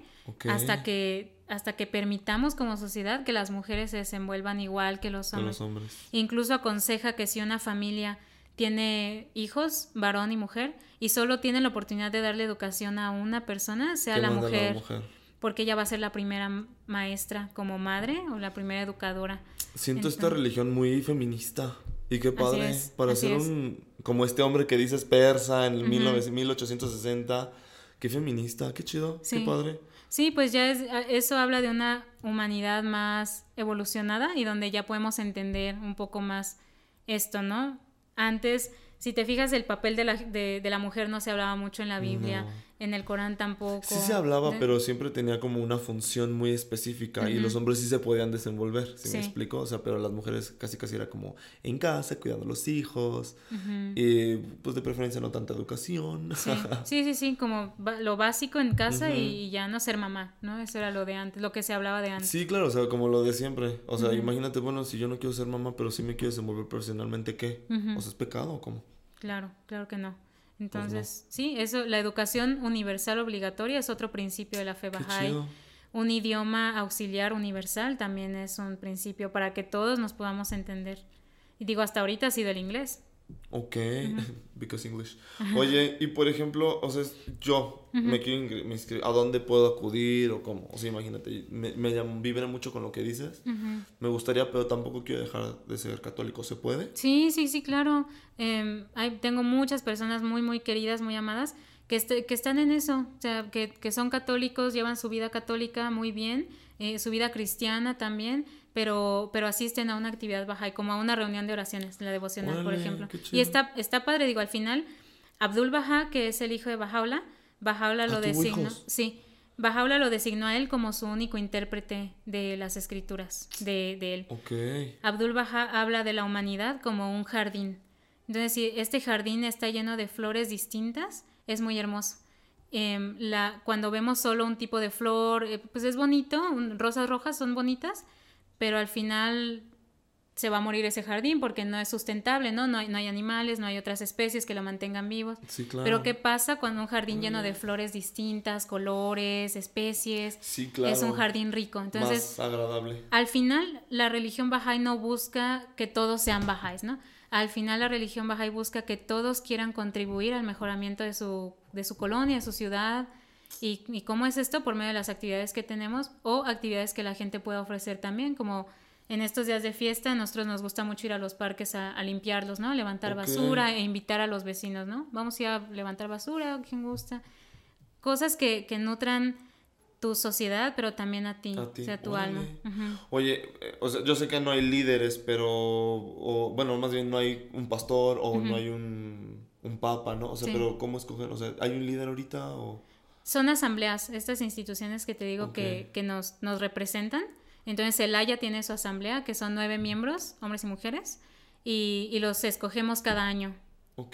hasta que hasta que permitamos como sociedad que las mujeres se desenvuelvan igual que los De hombres. los hombres. Incluso aconseja que si una familia tiene hijos, varón y mujer, y solo tiene la oportunidad de darle educación a una persona, sea la mujer, la mujer. porque ella va a ser la primera maestra como madre o la primera educadora. Siento esta religión muy feminista. Y qué padre. es, para ser un. Como este hombre que dices persa en el Ujú. 19 1860. Qué feminista. Qué chido. Sí. Qué padre. Sí, pues ya es, eso habla de una humanidad más evolucionada y donde ya podemos entender un poco más esto, ¿no? Antes, si te fijas, el papel de la, de, de la mujer no se hablaba mucho en la Biblia. En el Corán tampoco. Sí se hablaba, De- pero siempre tenía como una función muy específica y Ujú. los hombres sí se podían desenvolver, si Sí. me explico? O sea, pero las mujeres casi casi era como en casa, cuidando a los hijos, Ujú. y pues de preferencia no tanta educación. Sí, sí, sí, sí, como lo básico en casa Ujú. y, y ya no ser mamá, ¿no? Eso era lo de antes, lo que se hablaba de antes. Sí, claro, o sea, como lo de siempre. O sea, imagínate, bueno, si yo no quiero ser mamá, pero sí me quiero desenvolver profesionalmente, ¿qué? O sea, ¿es pecado o cómo? Claro, claro que no. Pues Entonces, sí, eso, la educación universal obligatoria es otro principio de la fe Bahá'í. Un idioma auxiliar universal también es un principio para que todos nos podamos entender. Y digo, hasta ahorita ha sido el inglés. Ok, because English. Oye, y por ejemplo, o sea, yo me quiero me ¿a dónde puedo acudir o cómo? O sea, imagínate, me, me vibra mucho con lo que dices. Me gustaría, pero tampoco quiero dejar de ser católico. ¿Se puede? Sí, sí, sí, claro. Em, hay- tengo muchas personas muy, muy queridas, muy amadas, que, este- que están en eso, o sea, que, que son católicos, llevan su vida católica muy bien, eh, su vida cristiana también, pero, pero asisten a una actividad baja, como a una reunión de oraciones, la devocional, por ejemplo. Y está, está padre, digo, al final, Abdul Baha, que es el hijo de Bajaula, Bajaula Ah, lo ¿tuvo designó, hijos? sí, Bajaula lo designó a él como su único intérprete de las escrituras de, de él. Abdul Baha habla de la humanidad como un jardín. Entonces, si este jardín está lleno de flores distintas, es muy hermoso. Em, la, cuando vemos solo un tipo de flor, eh, pues es bonito, un- rosas rojas son bonitas, pero al final se va a morir ese jardín porque no es sustentable, ¿no? No hay, no hay animales, no hay otras especies que lo mantengan vivos. Sí, claro. Pero ¿qué pasa cuando un jardín lleno de flores distintas, colores, especies? Sí, claro. Es un jardín rico. Entonces, Más agradable. al final, la religión Bahá'í no busca que todos sean Bahá'ís, ¿no? Al final, la religión Bahá'í busca que todos quieran contribuir al mejoramiento de su, de su colonia, de su ciudad. ¿Y, ¿Y cómo es esto? Por medio de las actividades que tenemos o actividades que la gente pueda ofrecer también, como en estos días de fiesta, a nosotros nos gusta mucho ir a los parques a, a limpiarlos, ¿no? Levantar basura e invitar a los vecinos, ¿no? Vamos a ir a levantar basura, quien gusta. Cosas que, que nutran tu sociedad, pero también a ti, A ti, o sea, tu alma. Oye, eh, o sea, yo sé que no hay líderes, pero, o, bueno, más bien no hay un pastor o no hay un, un papa, ¿no? O sea, Sí. pero ¿cómo escoger? O sea, ¿hay un líder ahorita o...? Son asambleas, estas instituciones que te digo que, que nos, nos representan. Entonces, el Haya tiene su asamblea, que son nueve miembros, hombres y mujeres, y, y los escogemos cada año.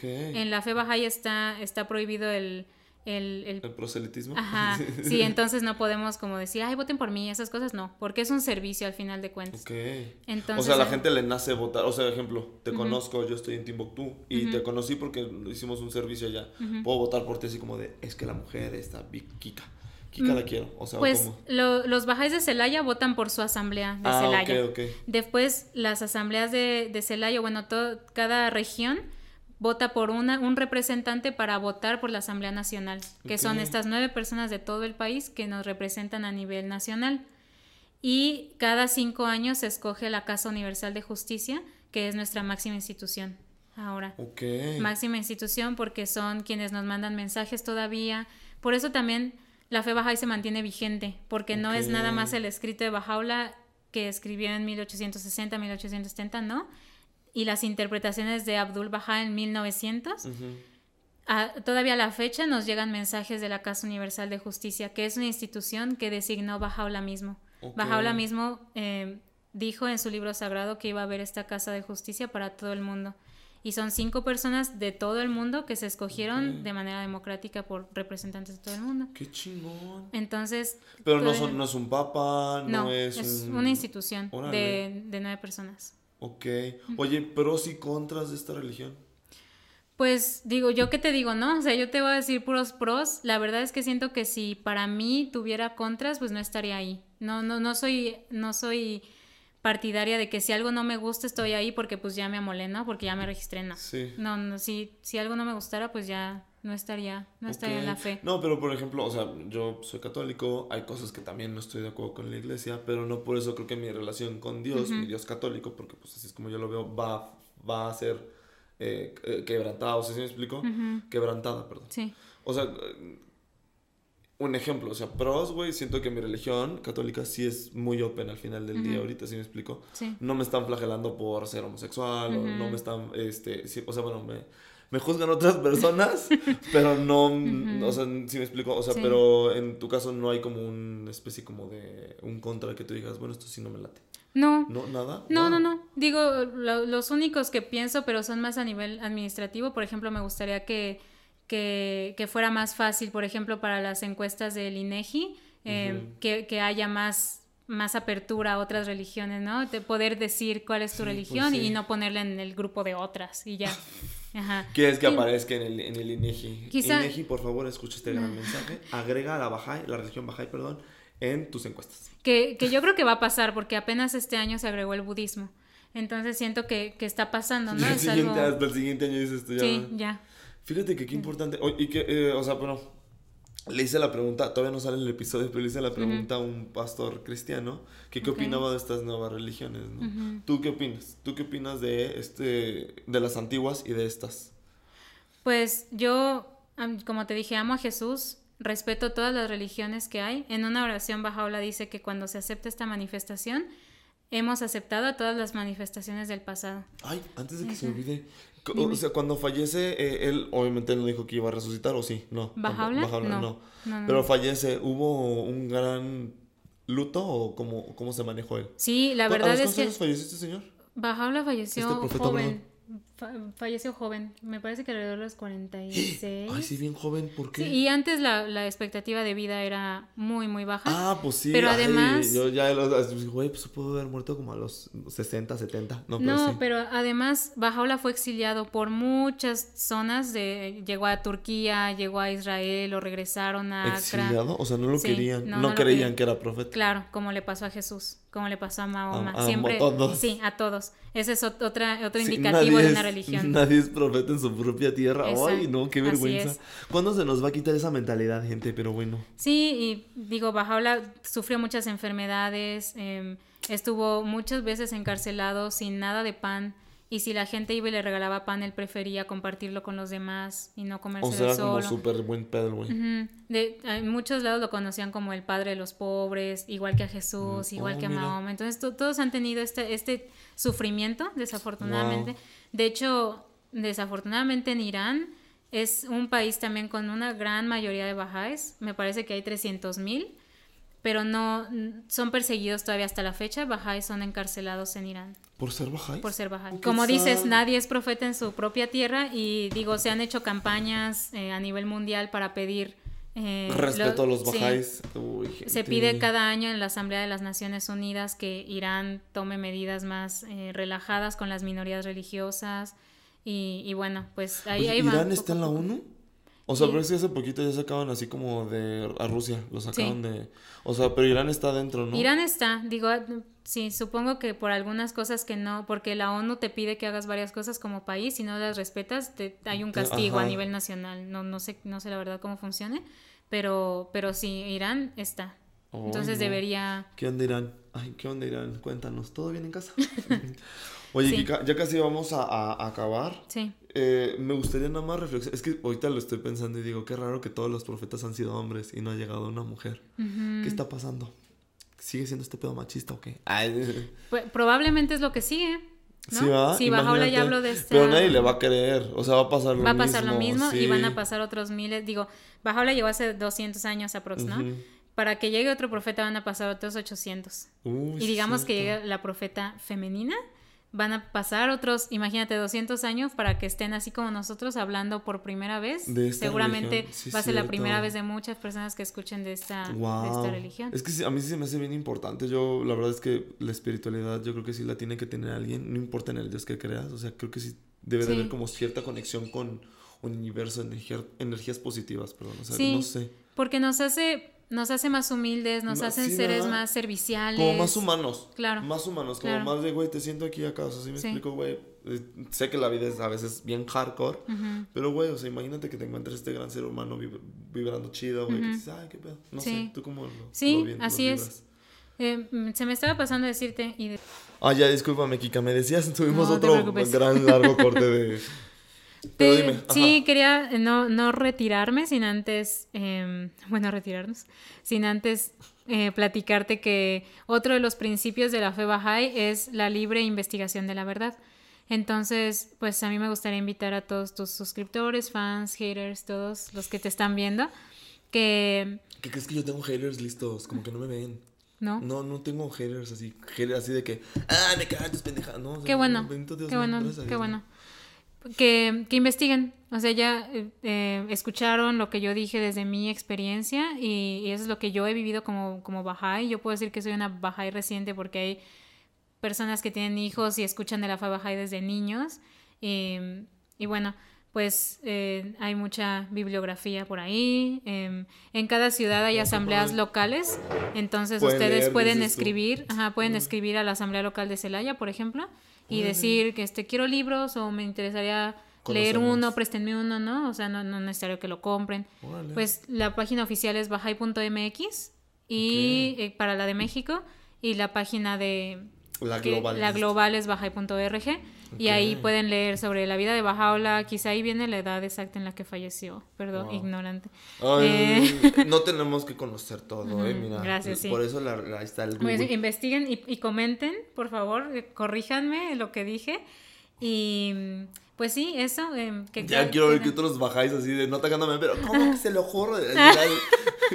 En la fe Bahá'í está, está prohibido el... el, el- ¿El proselitismo? Ajá, sí, entonces no podemos como decir, ay, voten por mí, esas cosas no, porque es un servicio al final de cuentas. Ok. Entonces, o sea, la gente le nace votar. O sea, ejemplo, te conozco, yo estoy en Timbuktu y te conocí porque hicimos un servicio allá. Puedo votar por ti así como de, es que la mujer está Kika. Kika Mm, la quiero. O sea, Pues ¿cómo? lo- los Bahá'ís de Celaya votan por su asamblea de Ah, Celaya. ok, ok. Después, las asambleas de, de Celaya, bueno, todo, cada región vota por una, un representante para votar por la Asamblea Nacional, que son estas nueve personas de todo el país que nos representan a nivel nacional. y cada cinco años se escoge la Casa Universal de Justicia, que es nuestra máxima institución ahora. Ok. Máxima institución porque son quienes nos mandan mensajes todavía. Por eso también la fe Bahá'í se mantiene vigente, porque no es nada más el escrito de Bahá'u'lláh que escribió en 1860, 1870, ¿no? Y las interpretaciones de Abdul Bahá en 1900. Ujú. A- todavía a la fecha nos llegan mensajes de la Casa Universal de Justicia, que es una institución que designó Bahá'u'lláh mismo. Ok. Bahá'u'lláh mismo eh, dijo en su libro sagrado que iba a haber esta Casa de Justicia para todo el mundo. Y son cinco personas de todo el mundo que se escogieron Ok. de manera democrática por representantes de todo el mundo. Qué chingón. Entonces... Pero no, son, no es un papa, no, no, es, es, un... una institución de, de nueve personas. Ok. Oye, pros y contras de esta religión. Pues digo, yo qué te digo, ¿no? O sea, yo te voy a decir puros pros. La verdad es que siento que si para mí tuviera contras, pues no estaría ahí. No, no, no soy, no soy partidaria de que si algo no me gusta estoy ahí porque pues ya me amolé, ¿no? Porque ya me registré, no. Sí. No, no, si, si algo no me gustara, pues ya no estaría, no estaría en la fe. No, pero por ejemplo, o sea, yo soy católico, hay cosas que también no estoy de acuerdo con la iglesia, pero no por eso creo que mi relación con Dios, mi Dios católico, porque pues así es como yo lo veo, va, va a ser eh, eh, quebrantada, o sea, ¿sí me explico? Quebrantada, perdón. Sí. O sea, eh, un ejemplo, o sea, pros, güey, siento que mi religión católica sí es muy open al final del día, ahorita, ¿sí me explico? Sí. No me están flagelando por ser homosexual, o no me están, este, sí, o sea, bueno, me, me juzgan otras personas, pero no, o sea, sí me explico, o sea, Sí. pero en tu caso no hay como una especie como de, un contra que tú digas, bueno, esto sí no me late. No, ¿No? ¿Nada? No, no, Wow. no. Digo, lo- los únicos que pienso, pero son más a nivel administrativo. Por ejemplo, me gustaría que, que, que fuera más fácil, por ejemplo, para las encuestas del INEGI, eh, Ujú. que, que haya más, más apertura a otras religiones, ¿no? De poder decir cuál es tu Sí, pues religión sí. y no ponerla en el grupo de otras y ya. Ajá. ¿Quieres que aparezca en el, en el INEGI? Quizá- INEGI, por favor, escucha este gran mensaje. Agrega a la Bahá'í, la religión Bahá'í, perdón, en tus encuestas. Que, que yo creo que va a pasar porque apenas este año se agregó el budismo. Entonces siento que, que está pasando, ¿no? El Es siguiente, algo... Hasta el siguiente año dices tú ya. Sí, ya. Fíjate que qué importante. Oye, y que, eh, o sea, bueno, le hice la pregunta, todavía no sale en el episodio, pero le hice la pregunta a un pastor cristiano que qué opinaba de estas nuevas religiones, ¿no? ¿Tú qué opinas? ¿Tú qué opinas de este, de las antiguas y de estas? Pues yo, como te dije, amo a Jesús, respeto todas las religiones que hay. En una oración Bajaola dice que cuando se acepta esta manifestación, hemos aceptado a todas las manifestaciones del pasado. Ay, antes de que se olvide. Dime. O sea, cuando fallece, eh, él obviamente no dijo que iba a resucitar, ¿o sí? No. ¿Bajaola? Bajaola, No. no. No, Pero fallece, ¿hubo un gran luto o cómo, cómo se manejó él? Sí, la ¿A verdad es cuántos que años falleció este señor? Bajaola falleció Este profeta, joven. Falleció joven. Me parece que alrededor de los 46. Ay, sí, bien joven, ¿por qué? Sí, y antes la, la expectativa de vida era muy, muy baja. Ah, pues sí. Pero ay, además- yo ya, güey, pues pudo haber muerto como a los 60, 70. No, pero No, sí. pero además Bajaola fue exiliado por muchas zonas, de, llegó a Turquía, llegó a Israel, lo regresaron a. ¿Exiliado? O sea, no lo Sí, querían. no, No, no lo creían que era profeta. Claro, como le pasó a Jesús, como le pasó a Mahoma. A- a Siempre, todos. Sí, a todos. Ese es ot- otra, otro Sí, indicativo de una religión. Nadie es profeta en su propia tierra. Ay, Exacto, no, qué vergüenza. ¿Cuándo se nos va a quitar esa mentalidad, gente? Pero bueno. Sí, y digo, Bajaola sufrió muchas enfermedades, em, estuvo muchas veces encarcelado sin nada de pan. Y si la gente iba y le regalaba pan, él prefería compartirlo con los demás y no O comerse sea, era como solo. súper buen pedo, güey. Ujú. De, en muchos lados lo conocían como el padre de los pobres, igual que a Jesús, Mm, igual oh, que a. Mahoma. Entonces to- todos han tenido este, este sufrimiento, desafortunadamente. De hecho, desafortunadamente en Irán es un país también con una gran mayoría de bajáes. Me parece que hay 300 mil, pero no son perseguidos todavía hasta la fecha. Bajáes son encarcelados en Irán ¿Por ser bajáis? por ser bajáis. Como dices, nadie es profeta en su propia tierra y digo, se han hecho campañas eh, a nivel mundial para pedir... eh, Respeto lo- a los sí. bajáis. Uy, Se pide cada año en la Asamblea de las Naciones Unidas que Irán tome medidas más eh, relajadas con las minorías religiosas y, y bueno, pues ahí, Oye, ahí. ¿Irán está en la. ONU? O sea, Sí. pero es que hace poquito ya sacaban así como de a Rusia, lo sacaron Sí. de... O sea, pero Irán está dentro, ¿no? Irán está, digo, sí, supongo que por algunas cosas que no, porque la ONU te pide que hagas varias cosas como país, si no las respetas, te, hay un castigo a nivel nacional. No, no sé, no sé la verdad cómo funcione, pero, pero sí, Irán está. Entonces no. debería, ¿Qué onda Irán? Ay, ¿qué onda, Irán? Cuéntanos, ¿todo bien en casa? Oye, Kika, ya casi vamos a, acabar. Sí. Eh, me gustaría nada más reflexionar. Es que ahorita lo estoy pensando y digo, qué raro que todos los profetas han sido hombres y no ha llegado una mujer. ¿Qué está pasando? ¿Sigue siendo este pedo machista o qué? Pues, probablemente es lo que sigue. ¿no? Sí, va. Sí, ya hablo de esta... Pero nadie le va a creer. O sea, va a pasar lo mismo. Va a pasar lo mismo y van a pasar otros miles. Digo, Bajaola llegó hace 200 años aprox, ¿no? Para que llegue otro profeta van a pasar otros 800. y digamos que llegue la profeta femenina van a pasar otros, imagínate, 200 años para que estén así como nosotros hablando por primera vez. Seguramente va a ser la primera vez de muchas personas que escuchen de esta, religión. Es que a mí sí se me hace bien importante. Yo, la verdad es que la espiritualidad, yo creo que sí la tiene que tener alguien, no importa en el Dios que creas. O sea, creo que sí debe de haber como cierta conexión con un universo, energía, energías positivas, perdón. O sea, no sé. Porque nos hace nos hace más humildes, nos hacen seres más serviciales. Como más humanos. Claro. Más humanos, como más de, güey, te siento aquí acá, o sea, ¿sí me explico, güey? Eh, sé que la vida es a veces bien hardcore, pero, güey, o sea, imagínate que te encuentres este gran ser humano vibrando chido, güey, que dices, ay, qué pedo. No sé, ¿tú cómo lo Sí, así es. Eh, se me estaba pasando a decirte y Ah, ya, discúlpame, Kika, me decías, tuvimos otro gran largo corte de... Sí, quería eh, no, no, retirarme sin antes, em, bueno, retirarnos, sin antes eh, platicarte que otro de los principios de la fe Bahá'í es la libre investigación de la verdad. Entonces, pues a mí me gustaría invitar a todos tus suscriptores, fans, haters, todos los que te están viendo, que... ¿Qué crees que yo tengo haters listos? Como que no me ven. ¿No? No, no tengo haters así, haters así de que, ah, me cagan tus pendejadas, no. qué bueno, qué bueno, qué bueno que, que investiguen. O sea, ya eh, escucharon lo que yo dije desde mi experiencia y, eso es lo que yo he vivido como, como Bahá'í. Yo puedo decir que soy una Bahá'í reciente porque hay personas que tienen hijos y escuchan de la fe Bahá'í desde niños. Y, y bueno, pues eh, hay mucha bibliografía por ahí. Em, en cada ciudad hay asambleas locales, entonces ustedes pueden escribir, ajá, pueden escribir a la asamblea local de Celaya, por ejemplo, y decir que este quiero libros o me interesaría leer uno, préstenme uno, ¿no? O sea, no, no es necesario que lo compren. Pues la página oficial es bajai.mx y eh, para la de México y la página de la global, la global es bajai.org y ahí pueden leer sobre la vida de Bajaola, quizá ahí viene la edad exacta en la que falleció, perdón, ignorante. Eh, no tenemos que conocer todo, eh, mira. Gracias, sí. Por eso ahí está el pues, Google. investiguen y, y, comenten, por favor, eh, corríjanme lo que dije y pues sí, eso. Eh, que ya quiero ver que otros bajáis así de no atacándome, pero ¿cómo que se le ocurre?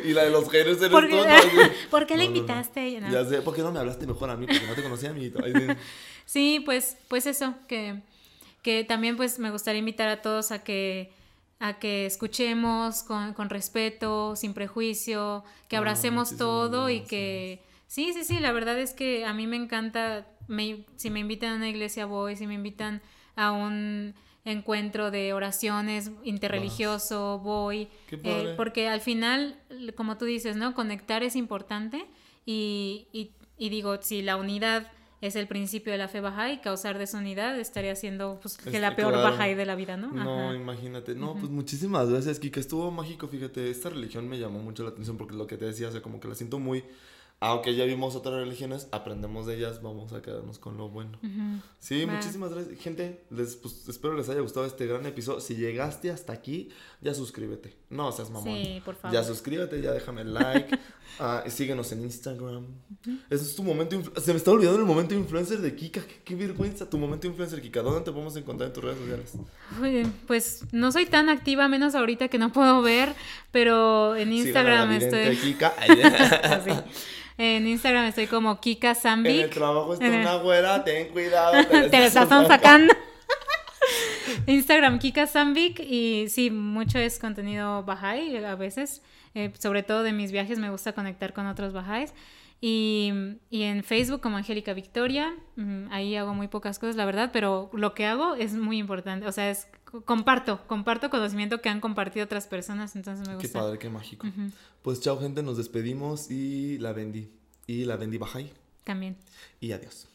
Y la, de los géneros eres ¿Por qué, ¿Por qué la invitaste? Ya sé, ¿por qué no me hablaste mejor a mí? Porque no te conocía a mí. sí, pues, pues eso, que, que también pues me gustaría invitar a todos a que a que escuchemos con, con respeto, sin prejuicio, que ah, abracemos todo y que... Sí, sí, sí, la verdad es que a mí me encanta, me, si me invitan a una iglesia voy, si me invitan a un encuentro de oraciones interreligioso, voy, eh, porque al final, como tú dices, ¿no? Conectar es importante y, y, digo, si la unidad es el principio de la fe y causar desunidad estaría siendo pues, que la peor claro. de la vida, ¿no? No, imagínate. No, pues muchísimas gracias, Kika. Estuvo mágico, fíjate. Esta religión me llamó mucho la atención porque lo que te decía, o sea, como que la siento muy aunque ya vimos otras religiones, aprendemos de ellas, vamos a quedarnos con lo bueno. Sí, muchísimas gracias. Gente, les, pues, espero les haya gustado este gran episodio. Si llegaste hasta aquí, ya suscríbete. No seas mamón. Sí, por favor. Ya suscríbete, ya déjame like. uh, síguenos en Instagram. Ese es tu momento. Se me está olvidando el momento influencer de Kika. Qué, vergüenza. Tu momento influencer, Kika. ¿Dónde te podemos encontrar en tus redes sociales? pues no soy tan activa, menos ahorita que no puedo ver. Pero en Instagram estoy. Kika. En Instagram estoy como Kika Zambic. En el trabajo está una güera, ten cuidado. Te, te están sacando. Instagram Kika Zambic y sí, mucho es contenido Bahá'í a veces. Eh, sobre todo de mis viajes me gusta conectar con otros Bahá'ís. Y, y, en Facebook como Angélica Victoria, mm, ahí hago muy pocas cosas, la verdad, pero lo que hago es muy importante. O sea, es comparto, comparto conocimiento que han compartido otras personas, entonces me gusta. Qué padre, qué mágico. Pues chao gente, nos despedimos y la vendí. Y la vendí Bajay. También. Y adiós.